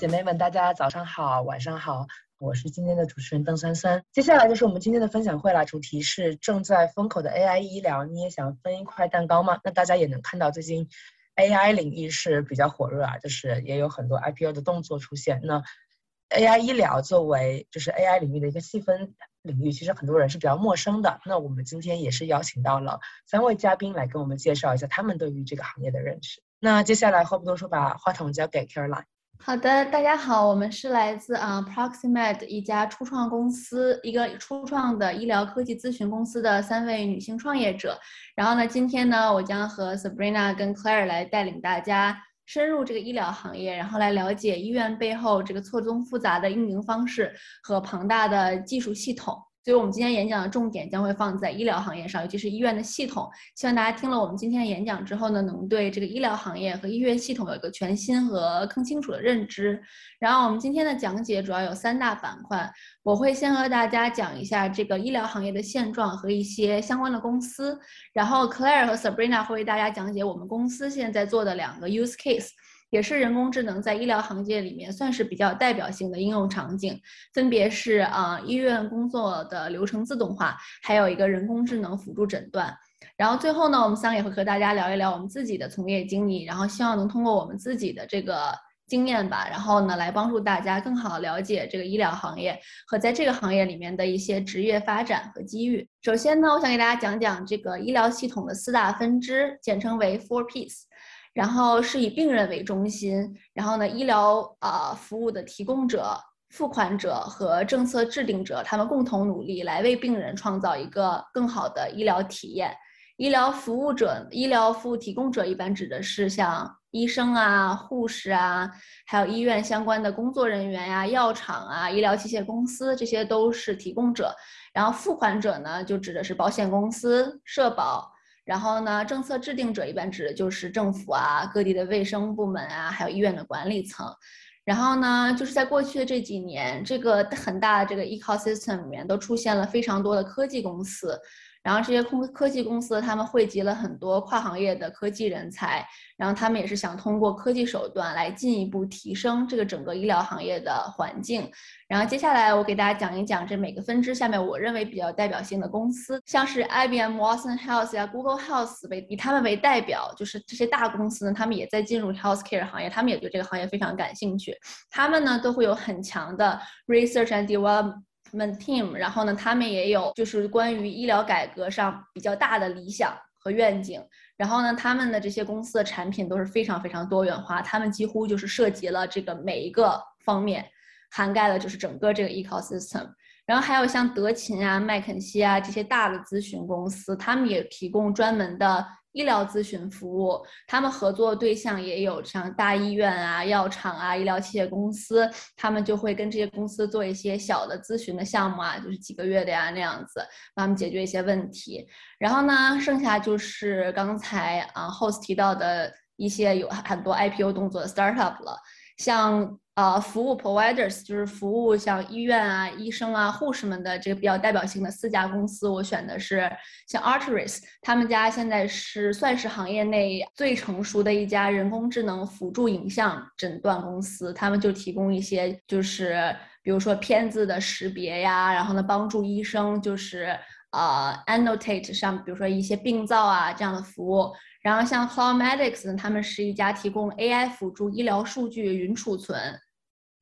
姐妹们，大家早上好，晚上好，我是今天的主持人邓珊珊。接下来就是我们今天的分享会啦，主题是正在风口的 AI 医疗，你也想分一块蛋糕吗？那大家也能看到，最近 AI 领域是比较火热啊，就是也有很多 IPO 的动作出现。那 AI 医疗作为就是 AI 领域的一个细分领域，其实很多人是比较陌生的。那我们今天也是邀请到了三位嘉宾来跟我们介绍一下他们对于这个行业的认识。那接下来话不多说，把话筒交给 Caroline。好的，大家好，我们是来自啊 Proximate 一家初创公司，一个初创的医疗科技咨询公司的三位女性创业者。然后呢，今天呢，我将和 Sabrina 跟 Claire 来带领大家深入这个医疗行业，然后来了解医院背后这个错综复杂的运营方式和庞大的技术系统。所以，我们今天演讲的重点将会放在医疗行业上，尤其是医院的系统。希望大家听了我们今天的演讲之后呢，能对这个医疗行业和医院系统有一个全新和更清楚的认知。然后，我们今天的讲解主要有三大板块，我会先和大家讲一下这个医疗行业的现状和一些相关的公司。然后，Claire 和 Sabrina 会为大家讲解我们公司现在做的两个 use case。也是人工智能在医疗行业里面算是比较代表性的应用场景，分别是啊医院工作的流程自动化，还有一个人工智能辅助诊断。然后最后呢，我们三个也会和大家聊一聊我们自己的从业经历，然后希望能通过我们自己的这个经验吧，然后呢来帮助大家更好了解这个医疗行业和在这个行业里面的一些职业发展和机遇。首先呢，我想给大家讲讲这个医疗系统的四大分支，简称为 Four Ps。然后是以病人为中心，然后呢，医疗啊服务的提供者、付款者和政策制定者，他们共同努力来为病人创造一个更好的医疗体验。医疗服务者、医疗服务提供者一般指的是像医生啊、护士啊，还有医院相关的工作人员呀、药厂啊、医疗器械公司，这些都是提供者。然后付款者呢，就指的是保险公司、社保。然后呢，政策制定者一般指的就是政府啊、各地的卫生部门啊，还有医院的管理层。然后呢，就是在过去的这几年，这个很大的这个 ecosystem 里面都出现了非常多的科技公司。然后这些空科技公司，他们汇集了很多跨行业的科技人才，然后他们也是想通过科技手段来进一步提升这个整个医疗行业的环境。然后接下来我给大家讲一讲这每个分支下面我认为比较代表性的公司，像是 IBM Watson Health 呀、Google Health 为以他们为代表，就是这些大公司呢，他们也在进入 healthcare 行业，他们也对这个行业非常感兴趣，他们呢都会有很强的 research and development。们 team，然后呢，他们也有就是关于医疗改革上比较大的理想和愿景。然后呢，他们的这些公司的产品都是非常非常多元化，他们几乎就是涉及了这个每一个方面，涵盖了就是整个这个 ecosystem。然后还有像德勤啊、麦肯锡啊这些大的咨询公司，他们也提供专门的。医疗咨询服务，他们合作对象也有像大医院啊、药厂啊、医疗器械公司，他们就会跟这些公司做一些小的咨询的项目啊，就是几个月的呀那样子，帮他们解决一些问题。然后呢，剩下就是刚才啊 host 提到的一些有很多 IPO 动作的 startup 了，像。呃，服务 providers 就是服务像医院啊、医生啊、护士们的这个比较代表性的四家公司，我选的是像 Arteris，他们家现在是算是行业内最成熟的一家人工智能辅助影像诊断公司，他们就提供一些就是比如说片子的识别呀，然后呢帮助医生就是呃 annotate 上，比如说一些病灶啊这样的服务。然后像 Cloudmedics，他们是一家提供 AI 辅助医疗数据云储存。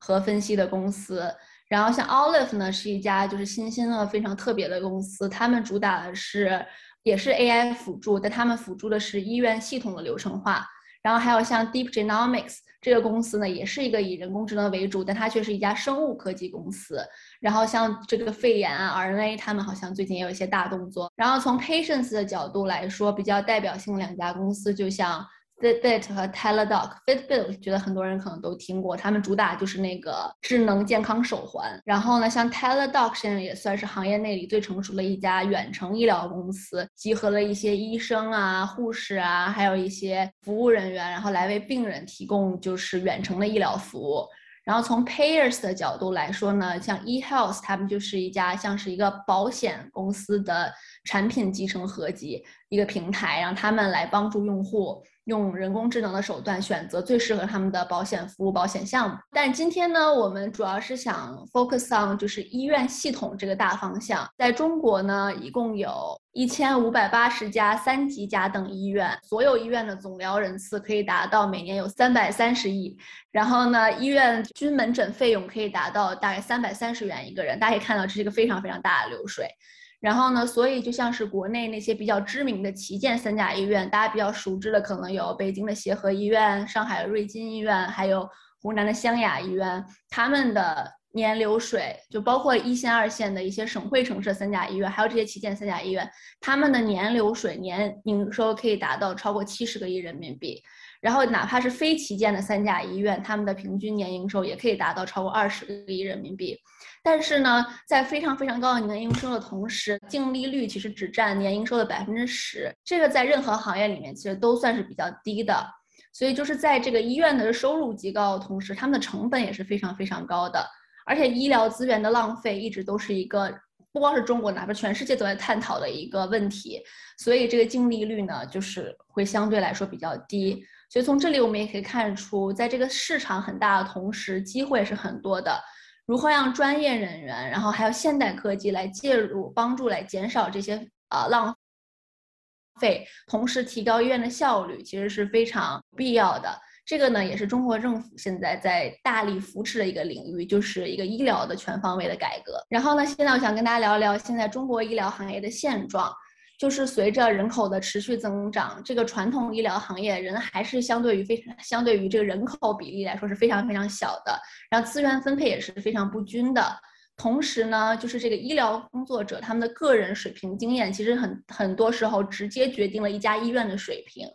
和分析的公司，然后像 Olive 呢，是一家就是新兴的非常特别的公司，他们主打的是也是 AI 辅助，但他们辅助的是医院系统的流程化。然后还有像 Deep Genomics 这个公司呢，也是一个以人工智能为主，但它却是一家生物科技公司。然后像这个肺炎啊 RNA，他们好像最近也有一些大动作。然后从 Patience 的角度来说，比较代表性的两家公司，就像。Fitbit 和 Teladoc。Fitbit 我觉得很多人可能都听过，他们主打就是那个智能健康手环。然后呢，像 Teladoc 现在也算是行业内里最成熟的一家远程医疗公司，集合了一些医生啊、护士啊，还有一些服务人员，然后来为病人提供就是远程的医疗服务。然后从 payers 的角度来说呢，像 eHealth 他们就是一家像是一个保险公司的产品集成合集一个平台，让他们来帮助用户。用人工智能的手段选择最适合他们的保险服务、保险项目。但今天呢，我们主要是想 focus on 就是医院系统这个大方向。在中国呢，一共有一千五百八十家三级甲等医院，所有医院的总疗人次可以达到每年有三百三十亿。然后呢，医院均门诊费用可以达到大概三百三十元一个人。大家可以看到，这是一个非常非常大的流水。然后呢，所以就像是国内那些比较知名的旗舰三甲医院，大家比较熟知的可能有北京的协和医院、上海的瑞金医院，还有湖南的湘雅医院。他们的年流水就包括一线、二线的一些省会城市三甲医院，还有这些旗舰三甲医院，他们的年流水年营收可以达到超过七十个亿人民币。然后哪怕是非旗舰的三甲医院，他们的平均年营收也可以达到超过二十个亿人民币。但是呢，在非常非常高的年营收的同时，净利率其实只占年营收的百分之十，这个在任何行业里面其实都算是比较低的。所以就是在这个医院的收入极高的同时，他们的成本也是非常非常高的。而且医疗资源的浪费一直都是一个不光是中国，哪怕全世界都在探讨的一个问题。所以这个净利率呢，就是会相对来说比较低。所以从这里我们也可以看出，在这个市场很大的同时，机会是很多的。如何让专业人员，然后还有现代科技来介入，帮助来减少这些啊浪费，同时提高医院的效率，其实是非常必要的。这个呢，也是中国政府现在在大力扶持的一个领域，就是一个医疗的全方位的改革。然后呢，现在我想跟大家聊一聊现在中国医疗行业的现状。就是随着人口的持续增长，这个传统医疗行业人还是相对于非常相对于这个人口比例来说是非常非常小的，然后资源分配也是非常不均的。同时呢，就是这个医疗工作者他们的个人水平经验，其实很很多时候直接决定了一家医院的水平，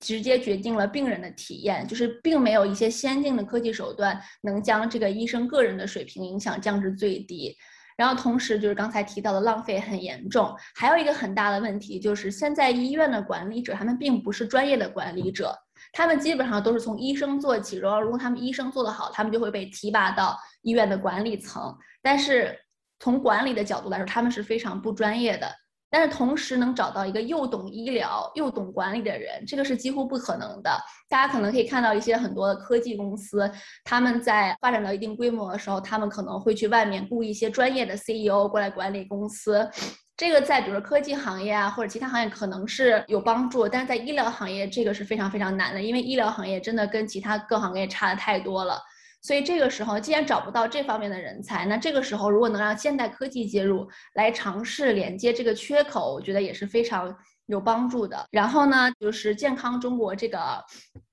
直接决定了病人的体验，就是并没有一些先进的科技手段能将这个医生个人的水平影响降至最低。然后同时就是刚才提到的浪费很严重，还有一个很大的问题就是现在医院的管理者他们并不是专业的管理者，他们基本上都是从医生做起，然后如果他们医生做得好，他们就会被提拔到医院的管理层，但是从管理的角度来说，他们是非常不专业的。但是同时能找到一个又懂医疗又懂管理的人，这个是几乎不可能的。大家可能可以看到一些很多的科技公司，他们在发展到一定规模的时候，他们可能会去外面雇一些专业的 CEO 过来管理公司。这个在比如说科技行业啊或者其他行业可能是有帮助，但是在医疗行业这个是非常非常难的，因为医疗行业真的跟其他各行业差的太多了。所以这个时候，既然找不到这方面的人才，那这个时候如果能让现代科技介入，来尝试连接这个缺口，我觉得也是非常有帮助的。然后呢，就是健康中国这个。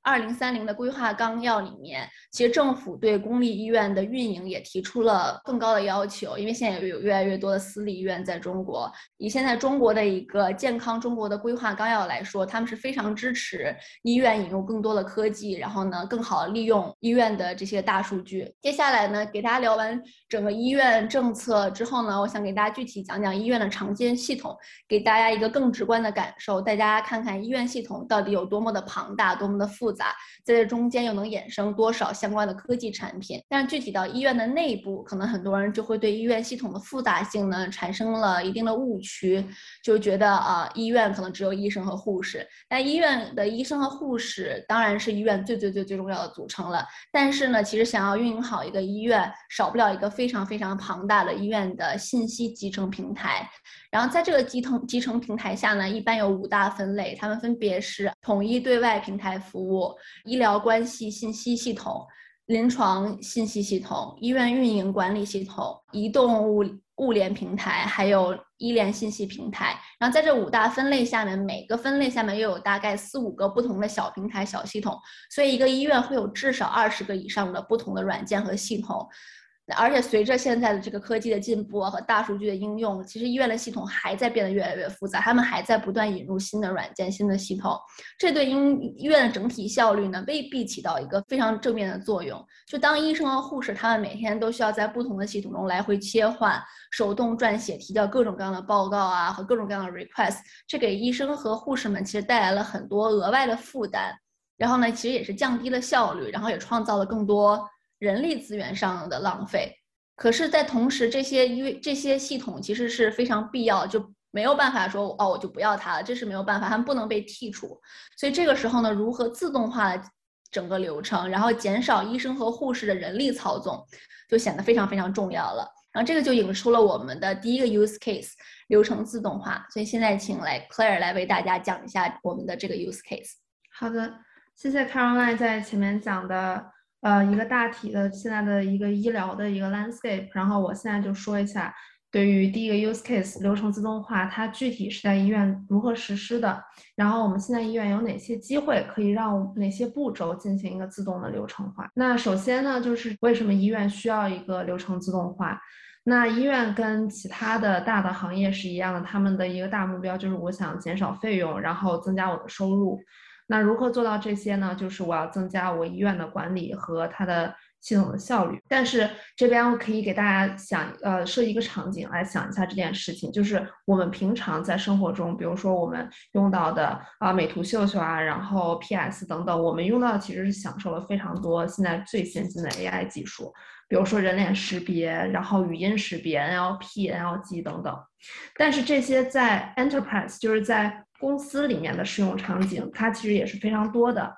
二零三零的规划纲要里面，其实政府对公立医院的运营也提出了更高的要求，因为现在有越来越多的私立医院在中国。以现在中国的一个健康中国的规划纲要来说，他们是非常支持医院引入更多的科技，然后呢，更好利用医院的这些大数据。接下来呢，给大家聊完整个医院政策之后呢，我想给大家具体讲讲医院的常见系统，给大家一个更直观的感受，大家看看医院系统到底有多么的庞大，多么的复杂。杂，在这中间又能衍生多少相关的科技产品？但是具体到医院的内部，可能很多人就会对医院系统的复杂性呢产生了一定的误区，就觉得啊，医院可能只有医生和护士。但医院的医生和护士当然是医院最最最最重要的组成了。但是呢，其实想要运营好一个医院，少不了一个非常非常庞大的医院的信息集成平台。然后在这个集成集成平台下呢，一般有五大分类，它们分别是统一对外平台服务、医疗关系信息系统、临床信息系统、医院运营管理系统、移动物物联平台，还有医联信息平台。然后在这五大分类下面，每个分类下面又有大概四五个不同的小平台、小系统，所以一个医院会有至少二十个以上的不同的软件和系统。而且随着现在的这个科技的进步和大数据的应用，其实医院的系统还在变得越来越复杂，他们还在不断引入新的软件、新的系统，这对医医院的整体效率呢未必起到一个非常正面的作用。就当医生和护士他们每天都需要在不同的系统中来回切换，手动撰写、提交各种各样的报告啊和各种各样的 request，这给医生和护士们其实带来了很多额外的负担。然后呢，其实也是降低了效率，然后也创造了更多。人力资源上的浪费，可是，在同时，这些因为这些系统其实是非常必要，就没有办法说哦，我就不要它了，这是没有办法，它们不能被剔除。所以这个时候呢，如何自动化整个流程，然后减少医生和护士的人力操纵，就显得非常非常重要了。然后这个就引出了我们的第一个 use case 流程自动化。所以现在请来 Claire 来为大家讲一下我们的这个 use case。好的，谢谢 Caroline 在前面讲的。呃，一个大体的现在的一个医疗的一个 landscape，然后我现在就说一下，对于第一个 use case 流程自动化，它具体是在医院如何实施的，然后我们现在医院有哪些机会可以让哪些步骤进行一个自动的流程化。那首先呢，就是为什么医院需要一个流程自动化？那医院跟其他的大的行业是一样的，他们的一个大目标就是我想减少费用，然后增加我的收入。那如何做到这些呢？就是我要增加我医院的管理和它的系统的效率。但是这边我可以给大家想，呃，设一个场景来想一下这件事情，就是我们平常在生活中，比如说我们用到的啊，美图秀秀啊，然后 PS 等等，我们用到的其实是享受了非常多现在最先进的 AI 技术，比如说人脸识别，然后语音识别、NLP、NLG 等等。但是这些在 Enterprise，就是在公司里面的使用场景，它其实也是非常多的。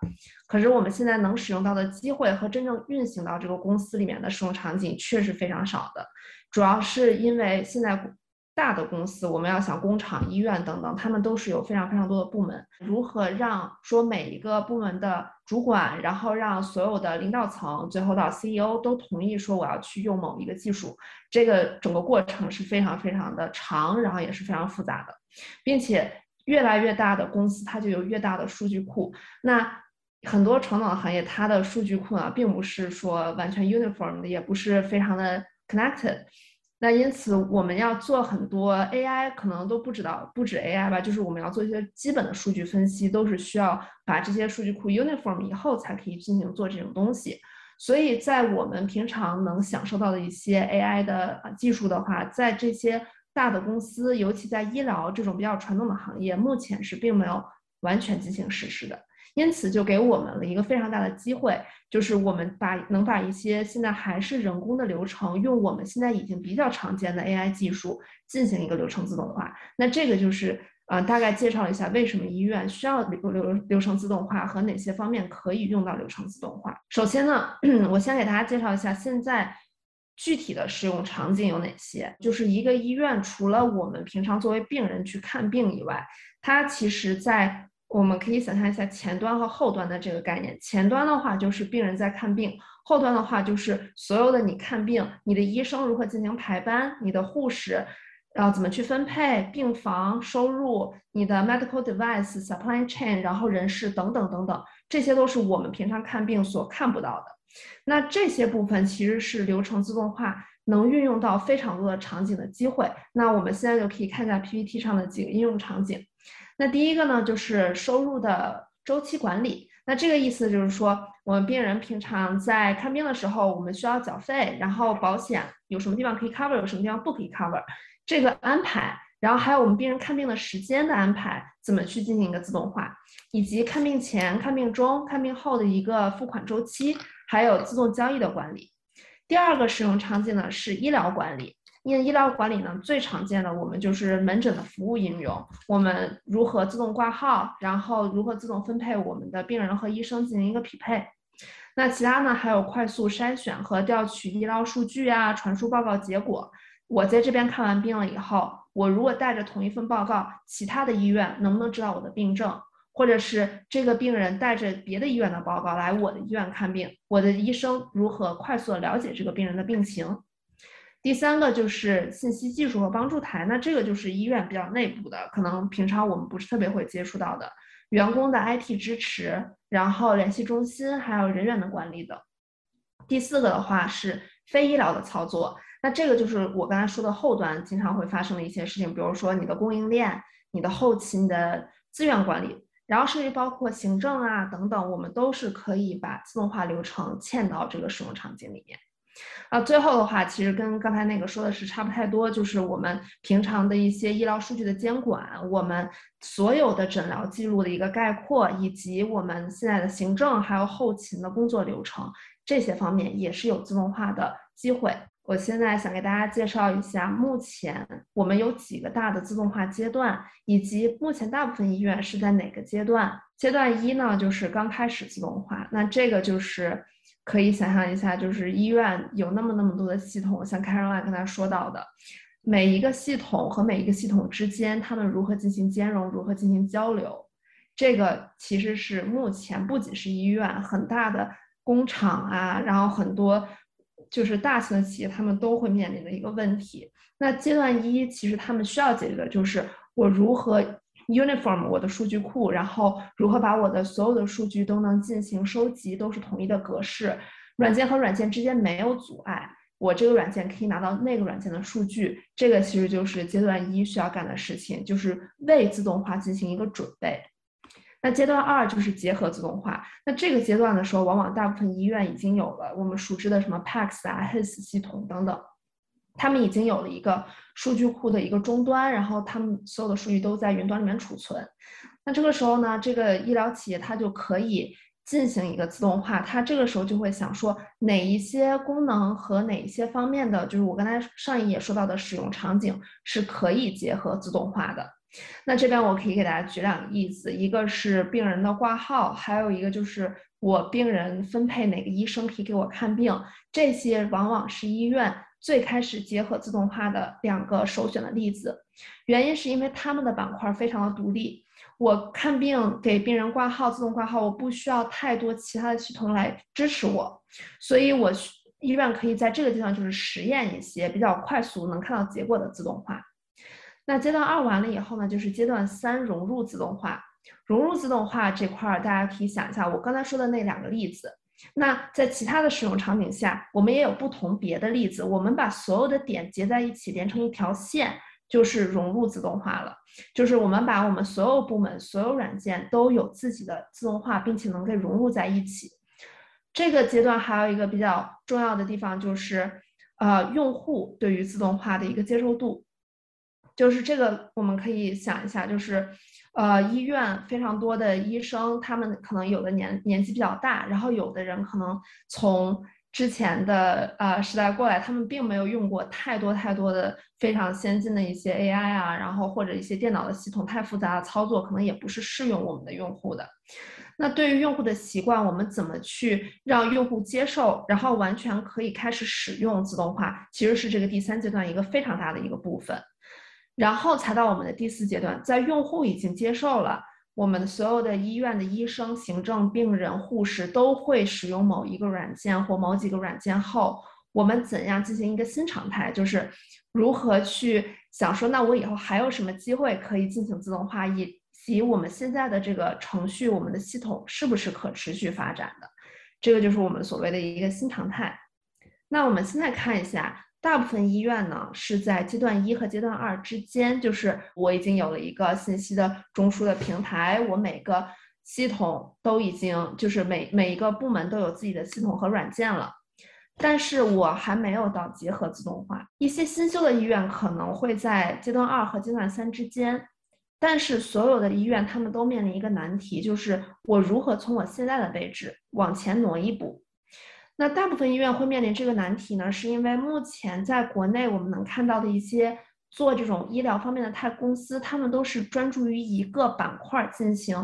可是我们现在能使用到的机会和真正运行到这个公司里面的使用场景，却是非常少的。主要是因为现在大的公司，我们要想工厂、医院等等，他们都是有非常非常多的部门。如何让说每一个部门的主管，然后让所有的领导层，最后到 CEO 都同意说我要去用某一个技术，这个整个过程是非常非常的长，然后也是非常复杂的，并且。越来越大的公司，它就有越大的数据库。那很多传统的行业，它的数据库呢，并不是说完全 uniform 的，也不是非常的 connected。那因此，我们要做很多 AI，可能都不知道，不止 AI 吧，就是我们要做一些基本的数据分析，都是需要把这些数据库 uniform 以后才可以进行做这种东西。所以在我们平常能享受到的一些 AI 的技术的话，在这些。大的公司，尤其在医疗这种比较传统的行业，目前是并没有完全进行实施的。因此，就给我们了一个非常大的机会，就是我们把能把一些现在还是人工的流程，用我们现在已经比较常见的 AI 技术进行一个流程自动化。那这个就是呃，大概介绍一下为什么医院需要流流流程自动化和哪些方面可以用到流程自动化。首先呢，我先给大家介绍一下现在。具体的使用场景有哪些？就是一个医院，除了我们平常作为病人去看病以外，它其实在我们可以想象一下前端和后端的这个概念。前端的话就是病人在看病，后端的话就是所有的你看病，你的医生如何进行排班，你的护士然后怎么去分配病房收入，你的 medical device supply chain，然后人事等等等等，这些都是我们平常看病所看不到的。那这些部分其实是流程自动化能运用到非常多的场景的机会。那我们现在就可以看一下 PPT 上的几个应用场景。那第一个呢，就是收入的周期管理。那这个意思就是说，我们病人平常在看病的时候，我们需要缴费，然后保险有什么地方可以 cover，有什么地方不可以 cover，这个安排。然后还有我们病人看病的时间的安排，怎么去进行一个自动化，以及看病前、看病中、看病后的一个付款周期。还有自动交易的管理。第二个使用场景呢是医疗管理。因为医疗管理呢最常见的我们就是门诊的服务应用，我们如何自动挂号，然后如何自动分配我们的病人和医生进行一个匹配。那其他呢还有快速筛选和调取医疗数据啊，传输报告结果。我在这边看完病了以后，我如果带着同一份报告，其他的医院能不能知道我的病症？或者是这个病人带着别的医院的报告来我的医院看病，我的医生如何快速的了解这个病人的病情？第三个就是信息技术和帮助台，那这个就是医院比较内部的，可能平常我们不是特别会接触到的员工的 IT 支持，然后联系中心，还有人员的管理等。第四个的话是非医疗的操作。那这个就是我刚才说的后端经常会发生的一些事情，比如说你的供应链、你的后勤的资源管理，然后甚至包括行政啊等等，我们都是可以把自动化流程嵌到这个使用场景里面。啊，最后的话，其实跟刚才那个说的是差不太多，就是我们平常的一些医疗数据的监管，我们所有的诊疗记录的一个概括，以及我们现在的行政还有后勤的工作流程，这些方面也是有自动化的机会。我现在想给大家介绍一下，目前我们有几个大的自动化阶段，以及目前大部分医院是在哪个阶段。阶段一呢，就是刚开始自动化，那这个就是可以想象一下，就是医院有那么那么多的系统，像 Caroline 刚才说到的，每一个系统和每一个系统之间，他们如何进行兼容，如何进行交流，这个其实是目前不仅是医院，很大的工厂啊，然后很多。就是大型的企业，他们都会面临的一个问题。那阶段一，其实他们需要解决的就是我如何 uniform 我的数据库，然后如何把我的所有的数据都能进行收集，都是统一的格式，软件和软件之间没有阻碍，我这个软件可以拿到那个软件的数据。这个其实就是阶段一需要干的事情，就是为自动化进行一个准备。那阶段二就是结合自动化。那这个阶段的时候，往往大部分医院已经有了我们熟知的什么 PACS 啊、HIS 系统等等，他们已经有了一个数据库的一个终端，然后他们所有的数据都在云端里面储存。那这个时候呢，这个医疗企业它就可以进行一个自动化，它这个时候就会想说哪一些功能和哪一些方面的，就是我刚才上一页说到的使用场景是可以结合自动化的。那这边我可以给大家举两个例子，一个是病人的挂号，还有一个就是我病人分配哪个医生可以给我看病，这些往往是医院最开始结合自动化的两个首选的例子。原因是因为他们的板块非常的独立，我看病给病人挂号，自动挂号，我不需要太多其他的系统来支持我，所以我医院可以在这个地方就是实验一些比较快速能看到结果的自动化。那阶段二完了以后呢，就是阶段三融入自动化。融入自动化这块儿，大家可以想一下我刚才说的那两个例子。那在其他的使用场景下，我们也有不同别的例子。我们把所有的点结在一起，连成一条线，就是融入自动化了。就是我们把我们所有部门、所有软件都有自己的自动化，并且能够融入在一起。这个阶段还有一个比较重要的地方，就是呃，用户对于自动化的一个接受度。就是这个，我们可以想一下，就是，呃，医院非常多的医生，他们可能有的年年纪比较大，然后有的人可能从之前的呃时代过来，他们并没有用过太多太多的非常先进的一些 AI 啊，然后或者一些电脑的系统太复杂的操作，可能也不是适用我们的用户的。那对于用户的习惯，我们怎么去让用户接受，然后完全可以开始使用自动化，其实是这个第三阶段一个非常大的一个部分。然后才到我们的第四阶段，在用户已经接受了我们所有的医院的医生、行政、病人、护士都会使用某一个软件或某几个软件后，我们怎样进行一个新常态？就是如何去想说，那我以后还有什么机会可以进行自动化，以及我们现在的这个程序、我们的系统是不是可持续发展的？这个就是我们所谓的一个新常态。那我们现在看一下。大部分医院呢是在阶段一和阶段二之间，就是我已经有了一个信息的中枢的平台，我每个系统都已经就是每每一个部门都有自己的系统和软件了，但是我还没有到结合自动化。一些新修的医院可能会在阶段二和阶段三之间，但是所有的医院他们都面临一个难题，就是我如何从我现在的位置往前挪一步。那大部分医院会面临这个难题呢，是因为目前在国内我们能看到的一些做这种医疗方面的泰公司，他们都是专注于一个板块进行，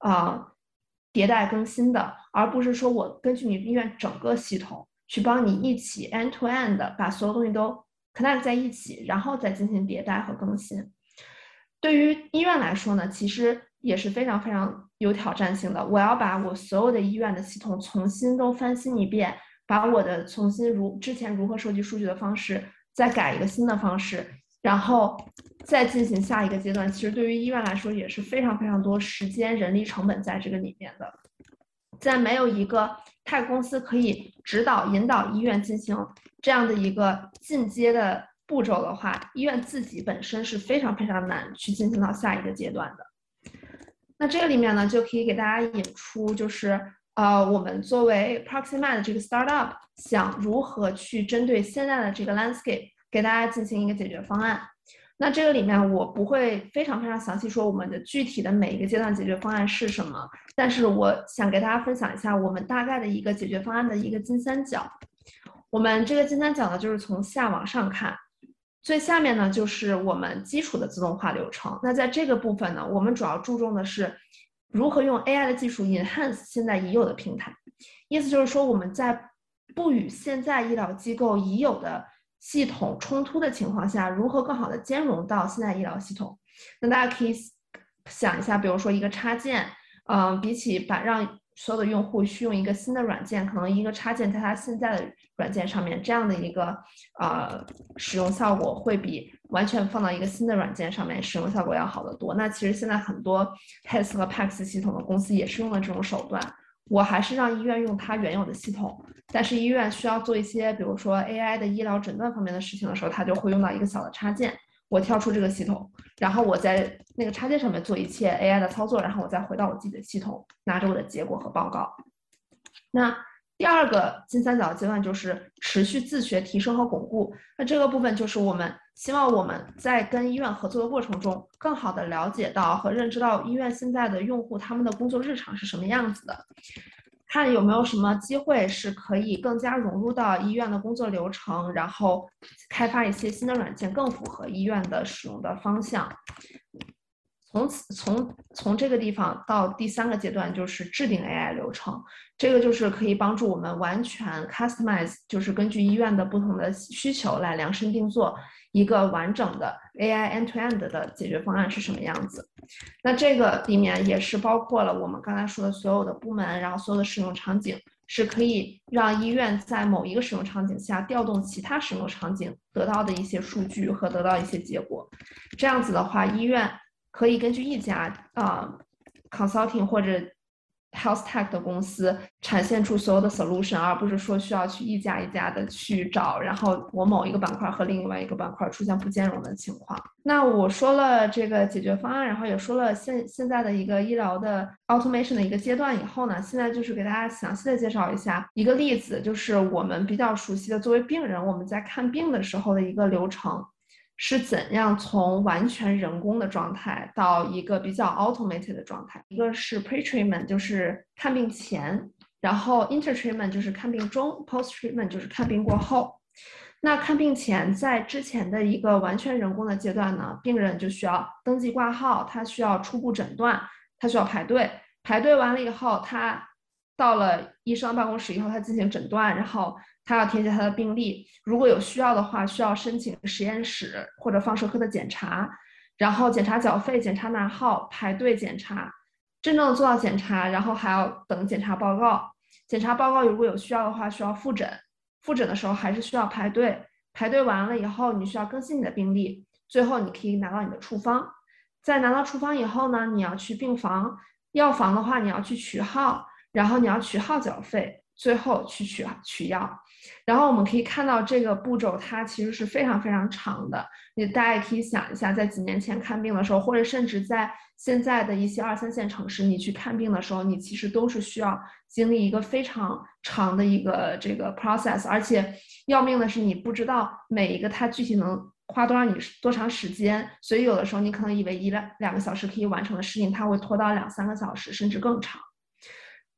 啊，迭代更新的，而不是说我根据你医院整个系统去帮你一起 end to end 把所有东西都 connect 在一起，然后再进行迭代和更新。对于医院来说呢，其实。也是非常非常有挑战性的。我要把我所有的医院的系统重新都翻新一遍，把我的重新如之前如何收集数据的方式再改一个新的方式，然后再进行下一个阶段。其实对于医院来说也是非常非常多时间、人力成本在这个里面的。在没有一个泰公司可以指导引导医院进行这样的一个进阶的步骤的话，医院自己本身是非常非常难去进行到下一个阶段的。那这个里面呢，就可以给大家引出，就是呃，我们作为 Proximate 这个 startup，想如何去针对现在的这个 landscape，给大家进行一个解决方案。那这个里面我不会非常非常详细说我们的具体的每一个阶段解决方案是什么，但是我想给大家分享一下我们大概的一个解决方案的一个金三角。我们这个金三角呢，就是从下往上看。最下面呢，就是我们基础的自动化流程。那在这个部分呢，我们主要注重的是如何用 AI 的技术 enhance 现在已有的平台。意思就是说，我们在不与现在医疗机构已有的系统冲突的情况下，如何更好的兼容到现在医疗系统。那大家可以想一下，比如说一个插件，嗯，比起把让所有的用户需用一个新的软件，可能一个插件在它现在的软件上面，这样的一个呃使用效果会比完全放到一个新的软件上面使用效果要好得多。那其实现在很多 PES 和 PACS 系统的公司也是用了这种手段。我还是让医院用它原有的系统，但是医院需要做一些，比如说 AI 的医疗诊断方面的事情的时候，它就会用到一个小的插件。我跳出这个系统，然后我在那个插件上面做一切 AI 的操作，然后我再回到我自己的系统，拿着我的结果和报告。那第二个金三角阶段就是持续自学、提升和巩固。那这个部分就是我们希望我们在跟医院合作的过程中，更好的了解到和认知到医院现在的用户他们的工作日常是什么样子的。看有没有什么机会是可以更加融入到医院的工作流程，然后开发一些新的软件，更符合医院的使用的方向。从此从从这个地方到第三个阶段就是制定 AI 流程，这个就是可以帮助我们完全 customize，就是根据医院的不同的需求来量身定做一个完整的 AI end to end 的解决方案是什么样子。那这个里面也是包括了我们刚才说的所有的部门，然后所有的使用场景，是可以让医院在某一个使用场景下调动其他使用场景得到的一些数据和得到一些结果。这样子的话，医院。可以根据一家啊 consulting 或者 health tech 的公司产现出所有的 solution，而不是说需要去一家一家的去找，然后我某一个板块和另外一个板块出现不兼容的情况。那我说了这个解决方案，然后也说了现现在的一个医疗的 automation 的一个阶段以后呢，现在就是给大家详细的介绍一下一个例子，就是我们比较熟悉的作为病人我们在看病的时候的一个流程。是怎样从完全人工的状态到一个比较 automated 的状态？一个是 pre treatment，就是看病前；然后 inter treatment 就是看病中；post treatment 就是看病过后。那看病前，在之前的一个完全人工的阶段呢，病人就需要登记挂号，他需要初步诊断，他需要排队，排队完了以后，他到了医生办公室以后，他进行诊断，然后。他要填写他的病历，如果有需要的话，需要申请实验室或者放射科的检查，然后检查缴费、检查拿号、排队检查，真正的做到检查，然后还要等检查报告。检查报告如果有需要的话，需要复诊，复诊的时候还是需要排队，排队完了以后，你需要更新你的病历，最后你可以拿到你的处方。在拿到处方以后呢，你要去病房，药房的话你要去取号，然后你要取号缴费，最后去取取药。然后我们可以看到这个步骤，它其实是非常非常长的。你大家也可以想一下，在几年前看病的时候，或者甚至在现在的一些二三线城市，你去看病的时候，你其实都是需要经历一个非常长的一个这个 process。而且要命的是，你不知道每一个它具体能花多少你多长时间，所以有的时候你可能以为一两两个小时可以完成的事情，它会拖到两三个小时甚至更长。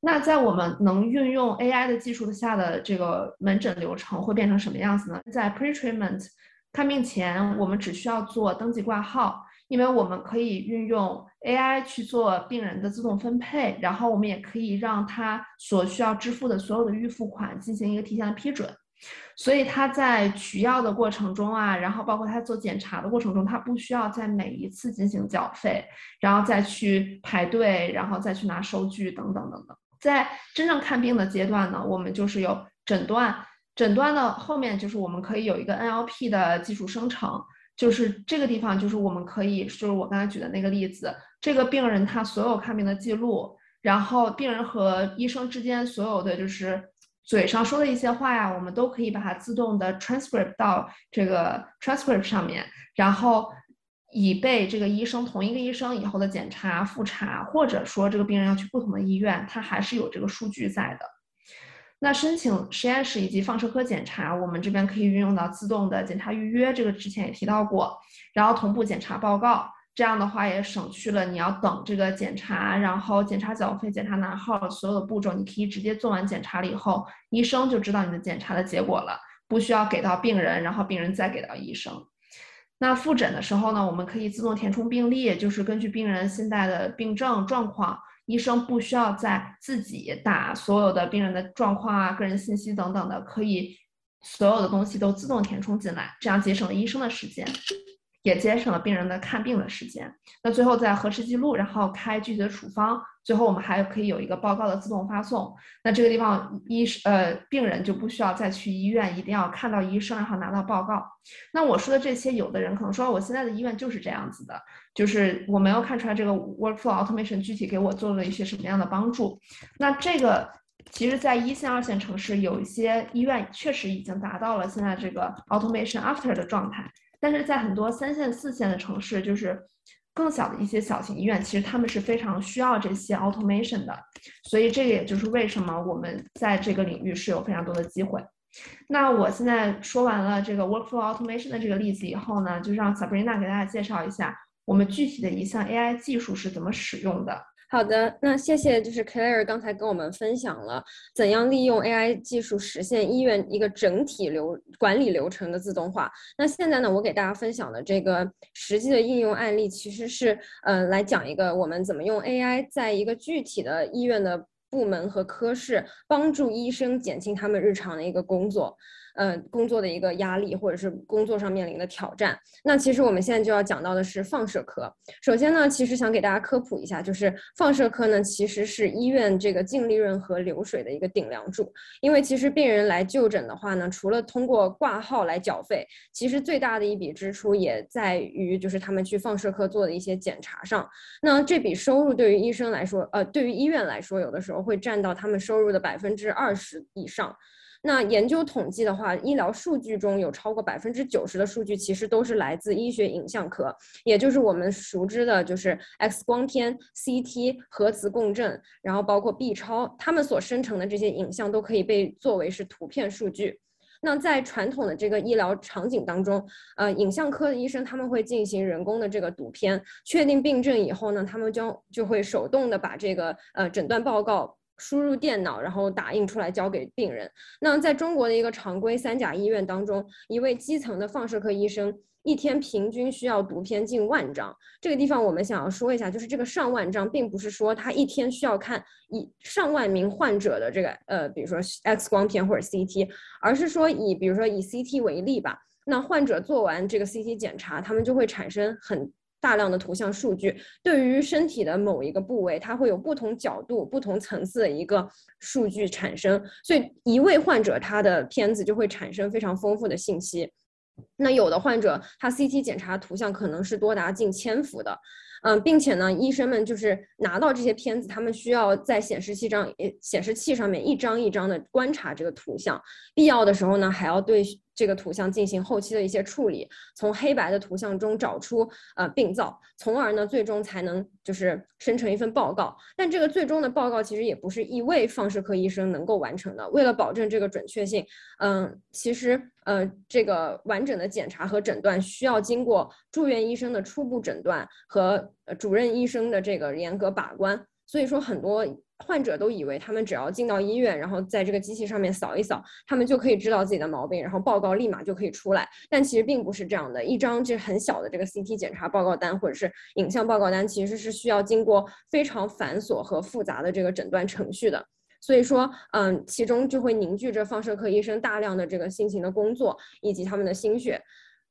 那在我们能运用 AI 的技术下的这个门诊流程会变成什么样子呢？在 pre-treatment 看病前，我们只需要做登记挂号，因为我们可以运用 AI 去做病人的自动分配，然后我们也可以让他所需要支付的所有的预付款进行一个提前的批准。所以他在取药的过程中啊，然后包括他做检查的过程中，他不需要在每一次进行缴费，然后再去排队，然后再去拿收据等等等等。在真正看病的阶段呢，我们就是有诊断，诊断的后面就是我们可以有一个 NLP 的技术生成，就是这个地方就是我们可以，就是我刚才举的那个例子，这个病人他所有看病的记录，然后病人和医生之间所有的就是嘴上说的一些话呀，我们都可以把它自动的 transcript 到这个 transcript 上面，然后以备这个医生同一个医生以后的检查复查，或者说这个病人要去不同的医院，他还是有这个数据在的。那申请实验室以及放射科检查，我们这边可以运用到自动的检查预约，这个之前也提到过，然后同步检查报告。这样的话也省去了你要等这个检查，然后检查缴费、检查拿号所有的步骤，你可以直接做完检查了以后，医生就知道你的检查的结果了，不需要给到病人，然后病人再给到医生。那复诊的时候呢，我们可以自动填充病历，就是根据病人现在的病症状况，医生不需要再自己打所有的病人的状况啊、个人信息等等的，可以所有的东西都自动填充进来，这样节省了医生的时间。也节省了病人的看病的时间。那最后再核实记录，然后开具体的处方。最后我们还可以有一个报告的自动发送。那这个地方医呃病人就不需要再去医院，一定要看到医生，然后拿到报告。那我说的这些，有的人可能说我现在的医院就是这样子的，就是我没有看出来这个 workflow automation 具体给我做了一些什么样的帮助。那这个其实，在一线、二线城市，有一些医院确实已经达到了现在这个 automation after 的状态。但是在很多三线、四线的城市，就是更小的一些小型医院，其实他们是非常需要这些 automation 的。所以这个也就是为什么我们在这个领域是有非常多的机会。那我现在说完了这个 workflow automation 的这个例子以后呢，就让 Sabrina 给大家介绍一下我们具体的一项 AI 技术是怎么使用的。好的，那谢谢，就是 Claire 刚才跟我们分享了怎样利用 AI 技术实现医院一个整体流管理流程的自动化。那现在呢，我给大家分享的这个实际的应用案例，其实是嗯，来讲一个我们怎么用 AI 在一个具体的医院的部门和科室，帮助医生减轻他们日常的一个工作。呃，工作的一个压力，或者是工作上面临的挑战。那其实我们现在就要讲到的是放射科。首先呢，其实想给大家科普一下，就是放射科呢，其实是医院这个净利润和流水的一个顶梁柱。因为其实病人来就诊的话呢，除了通过挂号来缴费，其实最大的一笔支出也在于就是他们去放射科做的一些检查上。那这笔收入对于医生来说，呃，对于医院来说，有的时候会占到他们收入的百分之二十以上。那研究统计的话，医疗数据中有超过百分之九十的数据其实都是来自医学影像科，也就是我们熟知的，就是 X 光片、CT、核磁共振，然后包括 B 超，他们所生成的这些影像都可以被作为是图片数据。那在传统的这个医疗场景当中，呃，影像科的医生他们会进行人工的这个读片，确定病症以后呢，他们将就会手动的把这个呃诊断报告。输入电脑，然后打印出来交给病人。那在中国的一个常规三甲医院当中，一位基层的放射科医生一天平均需要读片近万张。这个地方我们想要说一下，就是这个上万张，并不是说他一天需要看以上万名患者的这个呃，比如说 X 光片或者 CT，而是说以比如说以 CT 为例吧。那患者做完这个 CT 检查，他们就会产生很。大量的图像数据对于身体的某一个部位，它会有不同角度、不同层次的一个数据产生，所以一位患者他的片子就会产生非常丰富的信息。那有的患者他 CT 检查图像可能是多达近千幅的。嗯，并且呢，医生们就是拿到这些片子，他们需要在显示器上、显示器上面一张一张的观察这个图像，必要的时候呢，还要对这个图像进行后期的一些处理，从黑白的图像中找出呃病灶，从而呢，最终才能就是生成一份报告。但这个最终的报告其实也不是一位放射科医生能够完成的。为了保证这个准确性，嗯，其实呃，这个完整的检查和诊断需要经过住院医生的初步诊断和。主任医生的这个严格把关，所以说很多患者都以为他们只要进到医院，然后在这个机器上面扫一扫，他们就可以知道自己的毛病，然后报告立马就可以出来。但其实并不是这样的，一张这很小的这个 CT 检查报告单或者是影像报告单，其实是需要经过非常繁琐和复杂的这个诊断程序的。所以说，嗯，其中就会凝聚着放射科医生大量的这个辛勤的工作以及他们的心血。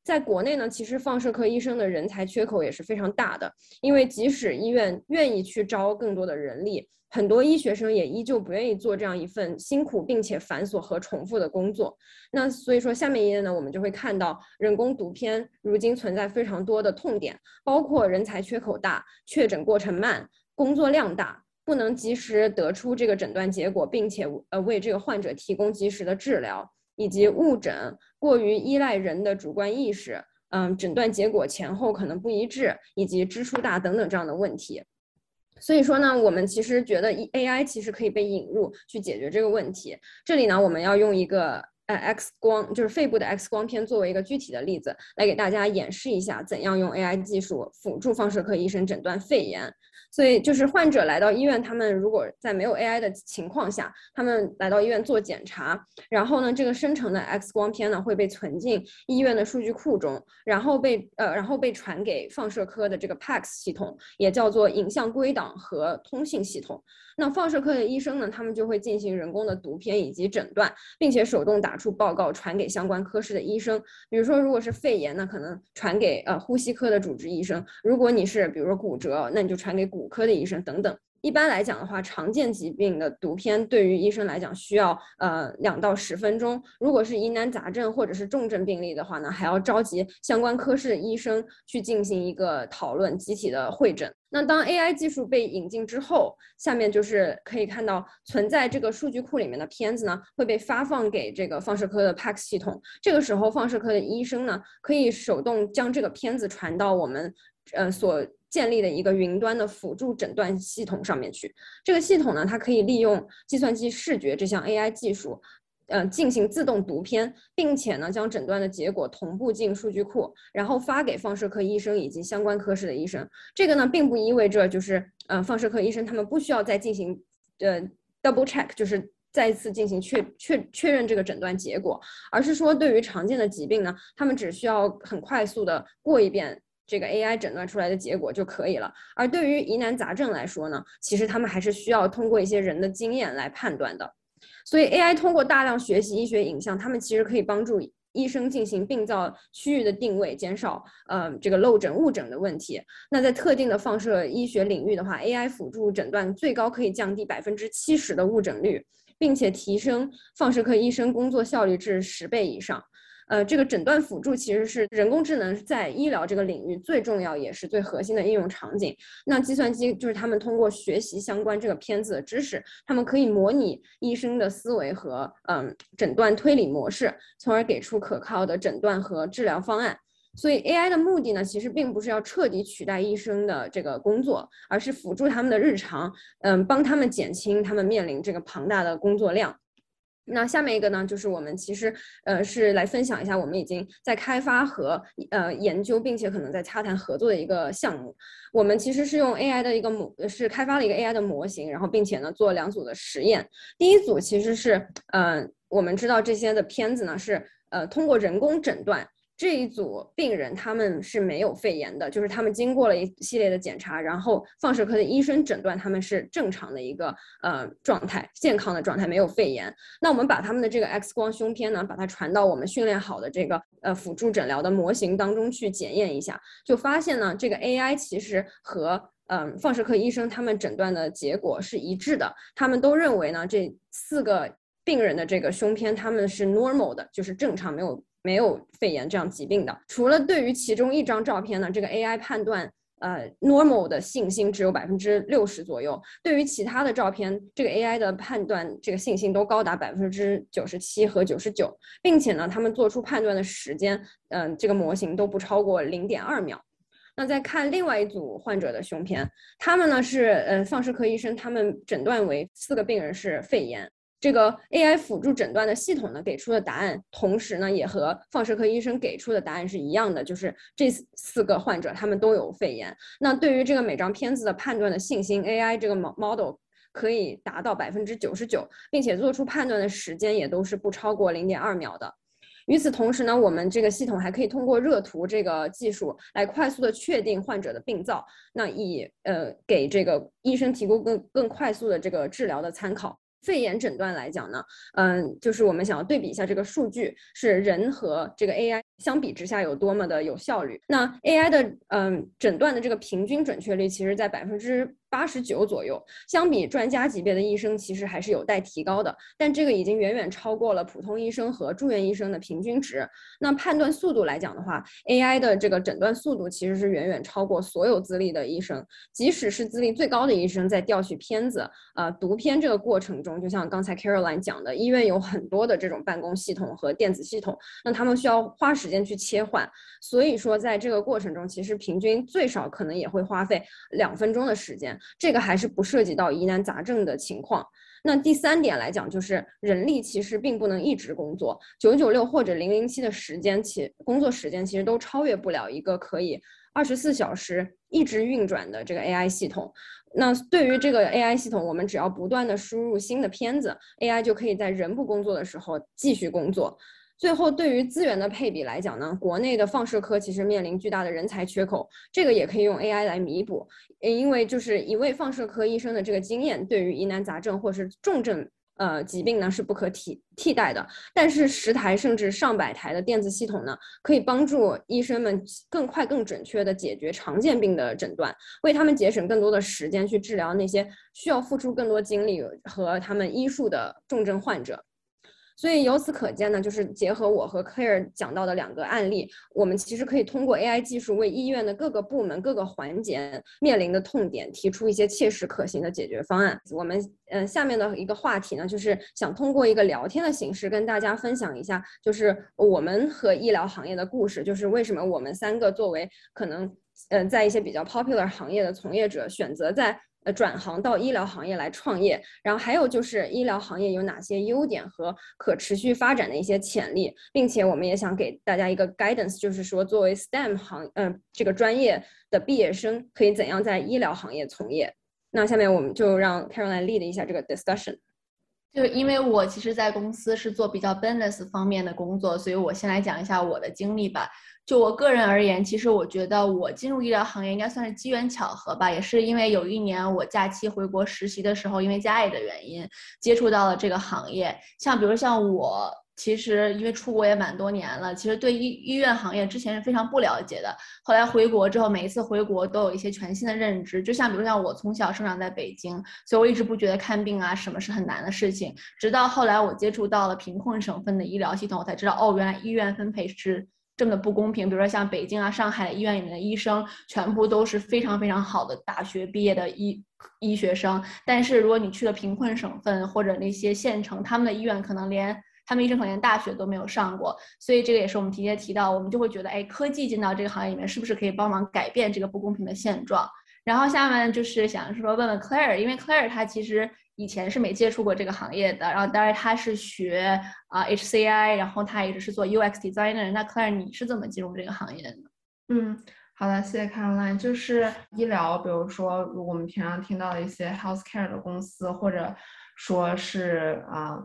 在国内呢，其实放射科医生的人才缺口也是非常大的，因为即使医院愿意去招更多的人力，很多医学生也依旧不愿意做这样一份辛苦并且繁琐和重复的工作。那所以说，下面一页呢，我们就会看到人工读片如今存在非常多的痛点，包括人才缺口大、确诊过程慢、工作量大。不能及时得出这个诊断结果，并且呃为这个患者提供及时的治疗，以及误诊、过于依赖人的主观意识，嗯，诊断结果前后可能不一致，以及支出大等等这样的问题。所以说呢，我们其实觉得 A I 其实可以被引入去解决这个问题。这里呢，我们要用一个 X 光，就是肺部的 X 光片作为一个具体的例子，来给大家演示一下怎样用 A I 技术辅助放射科医生诊断肺炎。所以就是患者来到医院，他们如果在没有 AI 的情况下，他们来到医院做检查，然后呢，这个生成的 X 光片呢会被存进医院的数据库中，然后被呃，然后被传给放射科的这个 PACS 系统，也叫做影像归档和通信系统。那放射科的医生呢，他们就会进行人工的读片以及诊断，并且手动打出报告传给相关科室的医生。比如说，如果是肺炎，那可能传给呃呼吸科的主治医生；如果你是比如说骨折，那你就传给骨。科的医生等等，一般来讲的话，常见疾病的读片对于医生来讲需要呃两到十分钟。如果是疑难杂症或者是重症病例的话呢，还要召集相关科室的医生去进行一个讨论，集体的会诊。那当 AI 技术被引进之后，下面就是可以看到存在这个数据库里面的片子呢，会被发放给这个放射科的 PACS 系统。这个时候，放射科的医生呢，可以手动将这个片子传到我们呃所。建立的一个云端的辅助诊断系统上面去，这个系统呢，它可以利用计算机视觉这项 AI 技术，呃，进行自动读片，并且呢，将诊断的结果同步进数据库，然后发给放射科医生以及相关科室的医生。这个呢，并不意味着就是，呃，放射科医生他们不需要再进行，呃，double check，就是再次进行确确确认这个诊断结果，而是说，对于常见的疾病呢，他们只需要很快速的过一遍。这个 AI 诊断出来的结果就可以了。而对于疑难杂症来说呢，其实他们还是需要通过一些人的经验来判断的。所以 AI 通过大量学习医学影像，他们其实可以帮助医生进行病灶区域的定位，减少呃这个漏诊误诊的问题。那在特定的放射医学领域的话，AI 辅助诊断最高可以降低百分之七十的误诊率，并且提升放射科医生工作效率至十倍以上。呃，这个诊断辅助其实是人工智能在医疗这个领域最重要也是最核心的应用场景。那计算机就是他们通过学习相关这个片子的知识，他们可以模拟医生的思维和嗯诊断推理模式，从而给出可靠的诊断和治疗方案。所以 AI 的目的呢，其实并不是要彻底取代医生的这个工作，而是辅助他们的日常，嗯，帮他们减轻他们面临这个庞大的工作量。那下面一个呢，就是我们其实呃是来分享一下我们已经在开发和呃研究，并且可能在洽谈合作的一个项目。我们其实是用 AI 的一个模，是开发了一个 AI 的模型，然后并且呢做两组的实验。第一组其实是呃我们知道这些的片子呢是呃通过人工诊断。这一组病人他们是没有肺炎的，就是他们经过了一系列的检查，然后放射科的医生诊断他们是正常的一个呃状态，健康的状态，没有肺炎。那我们把他们的这个 X 光胸片呢，把它传到我们训练好的这个呃辅助诊疗的模型当中去检验一下，就发现呢，这个 AI 其实和嗯放射科医生他们诊断的结果是一致的，他们都认为呢这四个病人的这个胸片他们是 normal 的，就是正常，没有。没有肺炎这样疾病的，除了对于其中一张照片呢，这个 AI 判断呃 normal 的信心只有百分之六十左右，对于其他的照片，这个 AI 的判断这个信心都高达百分之九十七和九十九，并且呢，他们做出判断的时间，嗯，这个模型都不超过零点二秒。那再看另外一组患者的胸片，他们呢是呃放射科医生，他们诊断为四个病人是肺炎。这个 AI 辅助诊断的系统呢，给出的答案，同时呢，也和放射科医生给出的答案是一样的，就是这四个患者他们都有肺炎。那对于这个每张片子的判断的信心，AI 这个 model 可以达到百分之九十九，并且做出判断的时间也都是不超过零点二秒的。与此同时呢，我们这个系统还可以通过热图这个技术来快速的确定患者的病灶，那以呃给这个医生提供更更快速的这个治疗的参考。肺炎诊断来讲呢，嗯，就是我们想要对比一下这个数据，是人和这个 AI 相比之下有多么的有效率。那 AI 的嗯诊断的这个平均准确率，其实在百分之八十九左右，相比专家级别的医生，其实还是有待提高的。但这个已经远远超过了普通医生和住院医生的平均值。那判断速度来讲的话，AI 的这个诊断速度其实是远远超过所有资历的医生。即使是资历最高的医生，在调取片子、呃读片这个过程中，就像刚才 Caroline 讲的，医院有很多的这种办公系统和电子系统，那他们需要花时间去切换。所以说，在这个过程中，其实平均最少可能也会花费两分钟的时间。这个还是不涉及到疑难杂症的情况。那第三点来讲，就是人力其实并不能一直工作，九九六或者零零七的时间，其工作时间其实都超越不了一个可以二十四小时一直运转的这个 AI 系统。那对于这个 AI 系统，我们只要不断的输入新的片子，AI 就可以在人不工作的时候继续工作。最后，对于资源的配比来讲呢，国内的放射科其实面临巨大的人才缺口，这个也可以用 AI 来弥补。因为就是一位放射科医生的这个经验，对于疑难杂症或是重症呃疾病呢是不可替替代的。但是十台甚至上百台的电子系统呢，可以帮助医生们更快、更准确地解决常见病的诊断，为他们节省更多的时间去治疗那些需要付出更多精力和他们医术的重症患者。所以由此可见呢，就是结合我和 Claire 讲到的两个案例，我们其实可以通过 AI 技术为医院的各个部门、各个环节面临的痛点提出一些切实可行的解决方案。我们嗯，下面的一个话题呢，就是想通过一个聊天的形式跟大家分享一下，就是我们和医疗行业的故事，就是为什么我们三个作为可能呃在一些比较 popular 行业的从业者，选择在。呃，转行到医疗行业来创业，然后还有就是医疗行业有哪些优点和可持续发展的一些潜力，并且我们也想给大家一个 guidance，就是说作为 STEM 行，嗯，这个专业的毕业生可以怎样在医疗行业从业。那下面我们就让 Caroline lead 一下这个 discussion。就因为我其实，在公司是做比较 business 方面的工作，所以我先来讲一下我的经历吧。就我个人而言，其实我觉得我进入医疗行业应该算是机缘巧合吧，也是因为有一年我假期回国实习的时候，因为家里的原因接触到了这个行业。像比如像我，其实因为出国也蛮多年了，其实对医医院行业之前是非常不了解的。后来回国之后，每一次回国都有一些全新的认知。就像比如像我从小生长在北京，所以我一直不觉得看病啊什么是很难的事情。直到后来我接触到了贫困省份的医疗系统，我才知道哦，原来医院分配是。这么的不公平，比如说像北京啊、上海医院里面的医生，全部都是非常非常好的大学毕业的医医学生。但是如果你去了贫困省份或者那些县城，他们的医院可能连他们医生可能连大学都没有上过。所以这个也是我们提前提到，我们就会觉得，哎，科技进到这个行业里面，是不是可以帮忙改变这个不公平的现状？然后下面就是想说问问 Claire，因为 Claire 她其实。以前是没接触过这个行业的，然后当然他是学啊 HCI，然后他一直是做 UX designer。那 Claire，你是怎么进入这个行业的？嗯，好的，谢谢 Caroline。就是医疗，比如说我们平常听到的一些 healthcare 的公司，或者说是啊。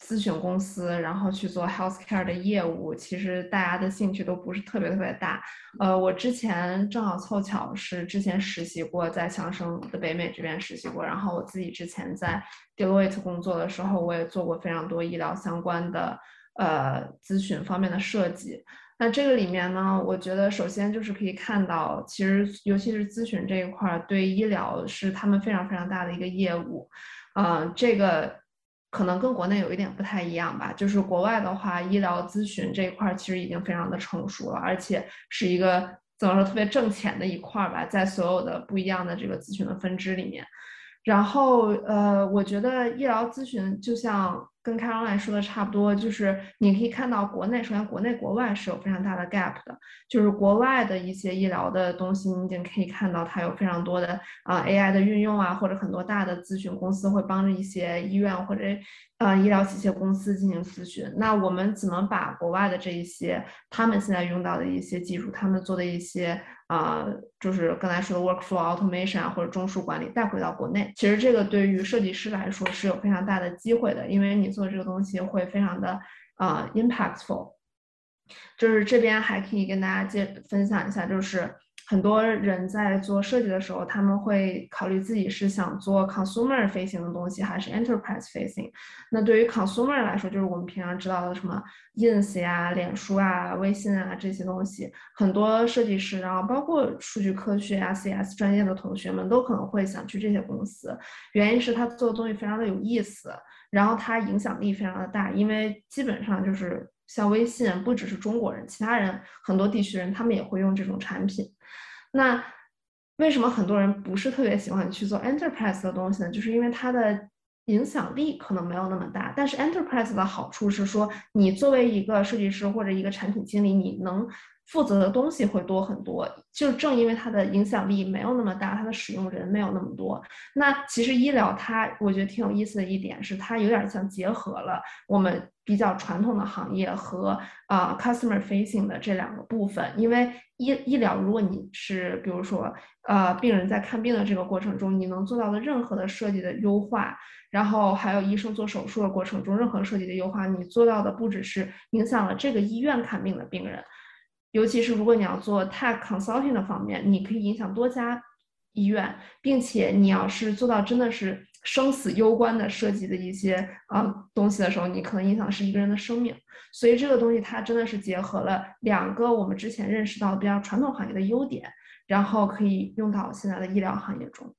咨询公司，然后去做 healthcare 的业务，其实大家的兴趣都不是特别特别大。呃，我之前正好凑巧是之前实习过，在强生的北美这边实习过，然后我自己之前在 Deloitte 工作的时候，我也做过非常多医疗相关的呃咨询方面的设计。那这个里面呢，我觉得首先就是可以看到，其实尤其是咨询这一块，对医疗是他们非常非常大的一个业务。嗯，这个。可能跟国内有一点不太一样吧，就是国外的话，医疗咨询这一块其实已经非常的成熟了，而且是一个怎么说特别挣钱的一块吧，在所有的不一样的这个咨询的分支里面。然后，呃，我觉得医疗咨询就像。跟开朗来说的差不多，就是你可以看到国内，首先国内国外是有非常大的 gap 的，就是国外的一些医疗的东西，你已经可以看到它有非常多的啊 AI 的运用啊，或者很多大的咨询公司会帮着一些医院或者呃医疗器械公司进行咨询。那我们怎么把国外的这一些他们现在用到的一些技术，他们做的一些啊，就是刚才说的 workflow automation 啊，或者中枢管理带回到国内？其实这个对于设计师来说是有非常大的机会的，因为你。做这个东西会非常的啊 impactful，就是这边还可以跟大家介分享一下，就是很多人在做设计的时候，他们会考虑自己是想做 consumer facing 的东西，还是 enterprise facing。那对于 consumer 来说，就是我们平常知道的什么 ins 呀、脸书啊、微信啊这些东西，很多设计师，然后包括数据科学啊、CS 专业的同学们都可能会想去这些公司，原因是他做的东西非常的有意思，然后它影响力非常的大，因为基本上就是像微信，不只是中国人，其他人很多地区人他们也会用这种产品。那为什么很多人不是特别喜欢去做 enterprise 的东西呢？就是因为它的影响力可能没有那么大。但是 enterprise 的好处是说，你作为一个设计师或者一个产品经理，你能负责的东西会多很多。就正因为它的影响力没有那么大，它的使用人没有那么多。那其实医疗它，我觉得挺有意思的一点是，它有点像结合了我们比较传统的行业和啊 customer facing 的这两个部分，因为。医医疗，如果你是比如说，呃，病人在看病的这个过程中，你能做到的任何的设计的优化，然后还有医生做手术的过程中任何设计的优化，你做到的不只是影响了这个医院看病的病人，尤其是如果你要做 tech consulting 的方面，你可以影响多家医院，并且你要是做到真的是。生死攸关的设计的一些啊东西的时候，你可能影响是一个人的生命，所以这个东西它真的是结合了两个我们之前认识到比较传统行业的优点，然后可以用到现在的医疗行业中。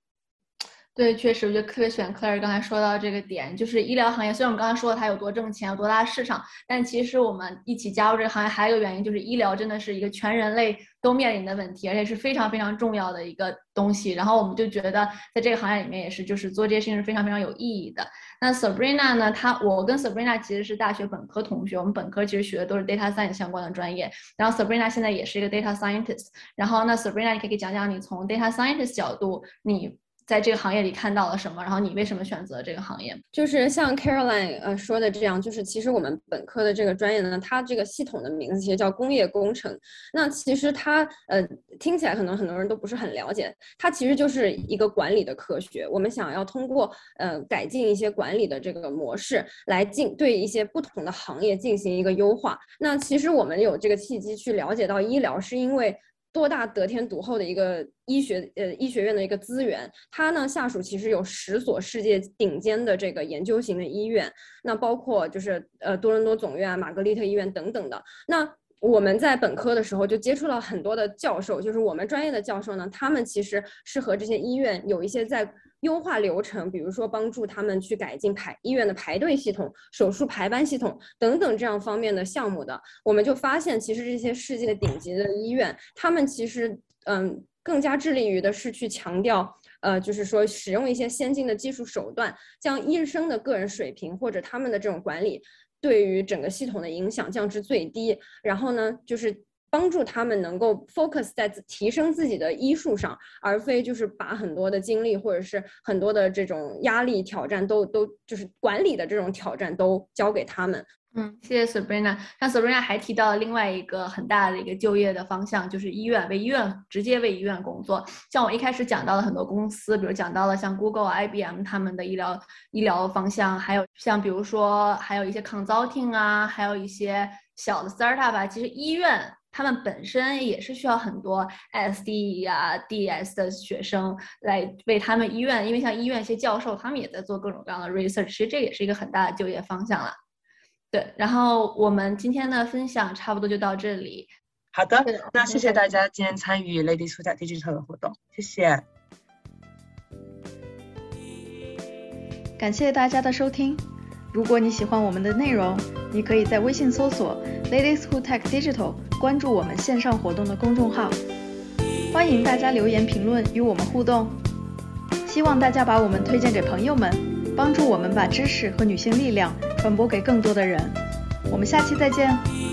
对，确实，我就特别喜欢 Claire 刚才说到这个点，就是医疗行业。虽然我们刚才说了它有多挣钱，有多大市场，但其实我们一起加入这个行业，还有一个原因就是医疗真的是一个全人类都面临的问题，而且是非常非常重要的一个东西。然后我们就觉得在这个行业里面也是，就是做这些事情是非常非常有意义的。那 Sabrina 呢？她我跟 Sabrina 其实是大学本科同学，我们本科其实学的都是 data science 相关的专业。然后 Sabrina 现在也是一个 data scientist。然后那 Sabrina，你可以讲讲你从 data scientist 角度，你。在这个行业里看到了什么？然后你为什么选择这个行业？就是像 Caroline 呃说的这样，就是其实我们本科的这个专业呢，它这个系统的名字其实叫工业工程。那其实它呃听起来可能很多人都不是很了解，它其实就是一个管理的科学。我们想要通过呃改进一些管理的这个模式，来进对一些不同的行业进行一个优化。那其实我们有这个契机去了解到医疗，是因为。多大得天独厚的一个医学呃医学院的一个资源，它呢下属其实有十所世界顶尖的这个研究型的医院，那包括就是呃多伦多总院啊、玛格丽特医院等等的。那我们在本科的时候就接触到很多的教授，就是我们专业的教授呢，他们其实是和这些医院有一些在。优化流程，比如说帮助他们去改进排医院的排队系统、手术排班系统等等这样方面的项目的，我们就发现，其实这些世界顶级的医院，他们其实嗯更加致力于的是去强调，呃，就是说使用一些先进的技术手段，将医生的个人水平或者他们的这种管理对于整个系统的影响降至最低，然后呢，就是。帮助他们能够 focus 在提升自己的医术上，而非就是把很多的精力或者是很多的这种压力挑战都都就是管理的这种挑战都交给他们。嗯，谢谢 Sabrina。那 Sabrina 还提到了另外一个很大的一个就业的方向，就是医院为医院直接为医院工作。像我一开始讲到了很多公司，比如讲到了像 Google、IBM 他们的医疗医疗方向，还有像比如说还有一些 consulting 啊，还有一些小的 startup 啊，其实医院。他们本身也是需要很多 SD 呀、DS 的学生来为他们医院，因为像医院一些教授，他们也在做各种各样的 research，其实这也是一个很大的就业方向了。对，然后我们今天的分享差不多就到这里。好的，那谢谢大家今天参与 Ladies Who Digital 的活动，谢谢。感谢大家的收听。如果你喜欢我们的内容，你可以在微信搜索 Ladies Who Tech Digital，关注我们线上活动的公众号。欢迎大家留言评论与我们互动。希望大家把我们推荐给朋友们，帮助我们把知识和女性力量传播给更多的人。我们下期再见。